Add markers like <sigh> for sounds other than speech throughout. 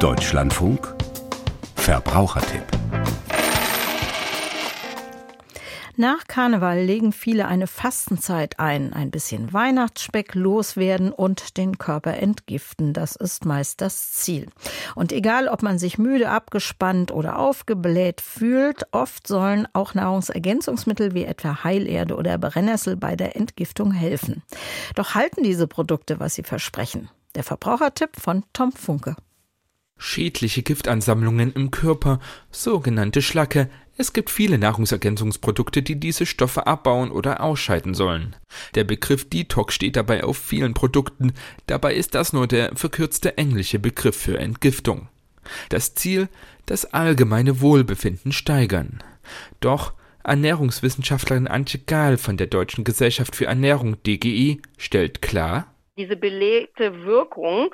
Deutschlandfunk Verbrauchertipp Nach Karneval legen viele eine Fastenzeit ein, ein bisschen Weihnachtsspeck loswerden und den Körper entgiften. Das ist meist das Ziel. Und egal, ob man sich müde, abgespannt oder aufgebläht fühlt, oft sollen auch Nahrungsergänzungsmittel wie etwa Heilerde oder Brennnessel bei der Entgiftung helfen. Doch halten diese Produkte, was sie versprechen? Der Verbrauchertipp von Tom Funke. Schädliche Giftansammlungen im Körper, sogenannte Schlacke, es gibt viele Nahrungsergänzungsprodukte, die diese Stoffe abbauen oder ausscheiden sollen. Der Begriff Detox steht dabei auf vielen Produkten, dabei ist das nur der verkürzte englische Begriff für Entgiftung. Das Ziel, das allgemeine Wohlbefinden steigern. Doch Ernährungswissenschaftlerin Antje Gahl von der Deutschen Gesellschaft für Ernährung DGE stellt klar, diese belegte Wirkung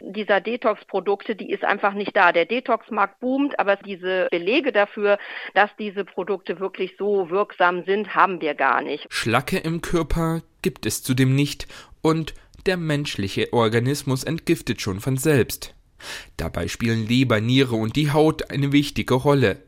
dieser Detox-Produkte, die ist einfach nicht da. Der Detox-Markt boomt, aber diese Belege dafür, dass diese Produkte wirklich so wirksam sind, haben wir gar nicht. Schlacke im Körper gibt es zudem nicht und der menschliche Organismus entgiftet schon von selbst. Dabei spielen Leber, Niere und die Haut eine wichtige Rolle.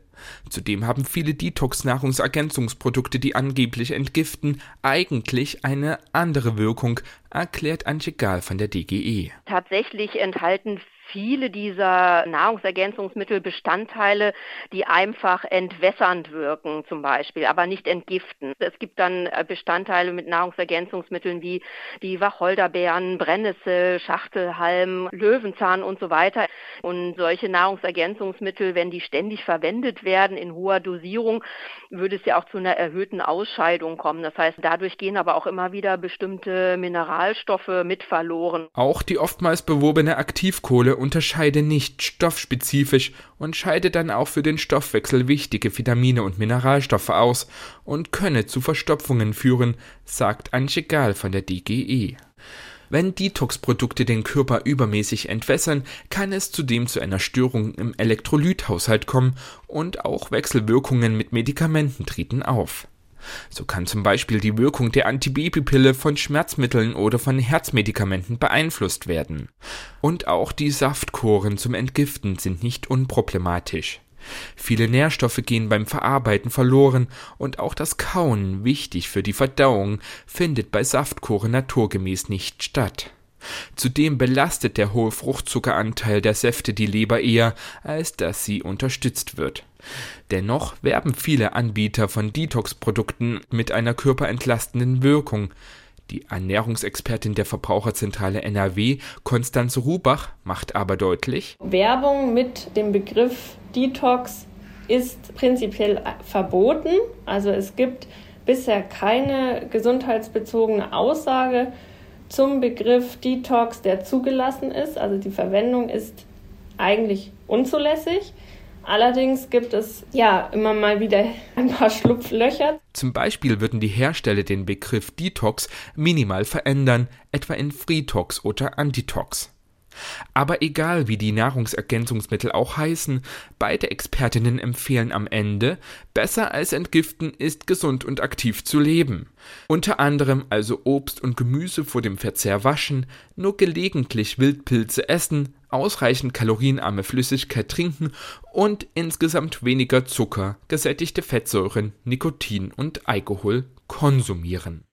Zudem haben viele Detox-Nahrungsergänzungsprodukte, die angeblich entgiften, eigentlich eine andere Wirkung, erklärt Antje Gahl von der DGE. Tatsächlich enthalten viele dieser Nahrungsergänzungsmittel Bestandteile, die einfach entwässernd wirken zum Beispiel, aber nicht entgiften. Es gibt dann äh, Bestandteile mit Nahrungsergänzungsmitteln wie die Wacholderbeeren, Brennnessel, Schachtelhalm, Löwenzahn und so weiter. Und solche Nahrungsergänzungsmittel, wenn die ständig verwendet werden in hoher Dosierung, würde es ja auch zu einer erhöhten Ausscheidung kommen. Das heißt, dadurch gehen aber auch immer wieder bestimmte Mineralstoffe mit verloren. Auch die oftmals beworbene Aktivkohle unterscheide nicht stoffspezifisch und scheide dann auch für den Stoffwechsel wichtige Vitamine und Mineralstoffe aus und könne zu Verstopfungen führen, sagt Antje Gahl von der DGE. Wenn Detox-Produkte den Körper übermäßig entwässern, kann es zudem zu einer Störung im Elektrolythaushalt kommen und auch Wechselwirkungen mit Medikamenten treten auf. So kann zum Beispiel die Wirkung der Antibabypille von Schmerzmitteln oder von Herzmedikamenten beeinflusst werden. Und auch die Saftkoren zum Entgiften sind nicht unproblematisch. Viele Nährstoffe gehen beim Verarbeiten verloren und auch das Kauen, wichtig für die Verdauung, findet bei Saftkoren naturgemäß nicht statt. Zudem belastet der hohe Fruchtzuckeranteil der Säfte die Leber eher, als dass sie unterstützt wird. Dennoch werben viele Anbieter von Detox-Produkten mit einer körperentlastenden Wirkung. Die Ernährungsexpertin der Verbraucherzentrale NRW, Konstanze Rubach, macht aber deutlich, Werbung mit dem Begriff Detox ist prinzipiell verboten. Also es gibt bisher keine gesundheitsbezogene Aussage zum Begriff Detox, der zugelassen ist. Also die Verwendung ist eigentlich unzulässig. Allerdings gibt es ja immer mal wieder <laughs> ein paar Schlupflöcher. Zum Beispiel würden die Hersteller den Begriff Detox minimal verändern, etwa in Freetox oder Antitox. Aber egal wie die Nahrungsergänzungsmittel auch heißen, beide Expertinnen empfehlen am Ende, besser als entgiften ist gesund und aktiv zu leben. Unter anderem also Obst und Gemüse vor dem Verzehr waschen, nur gelegentlich Wildpilze essen, ausreichend kalorienarme Flüssigkeit trinken und insgesamt weniger Zucker, gesättigte Fettsäuren, Nikotin und Alkohol konsumieren.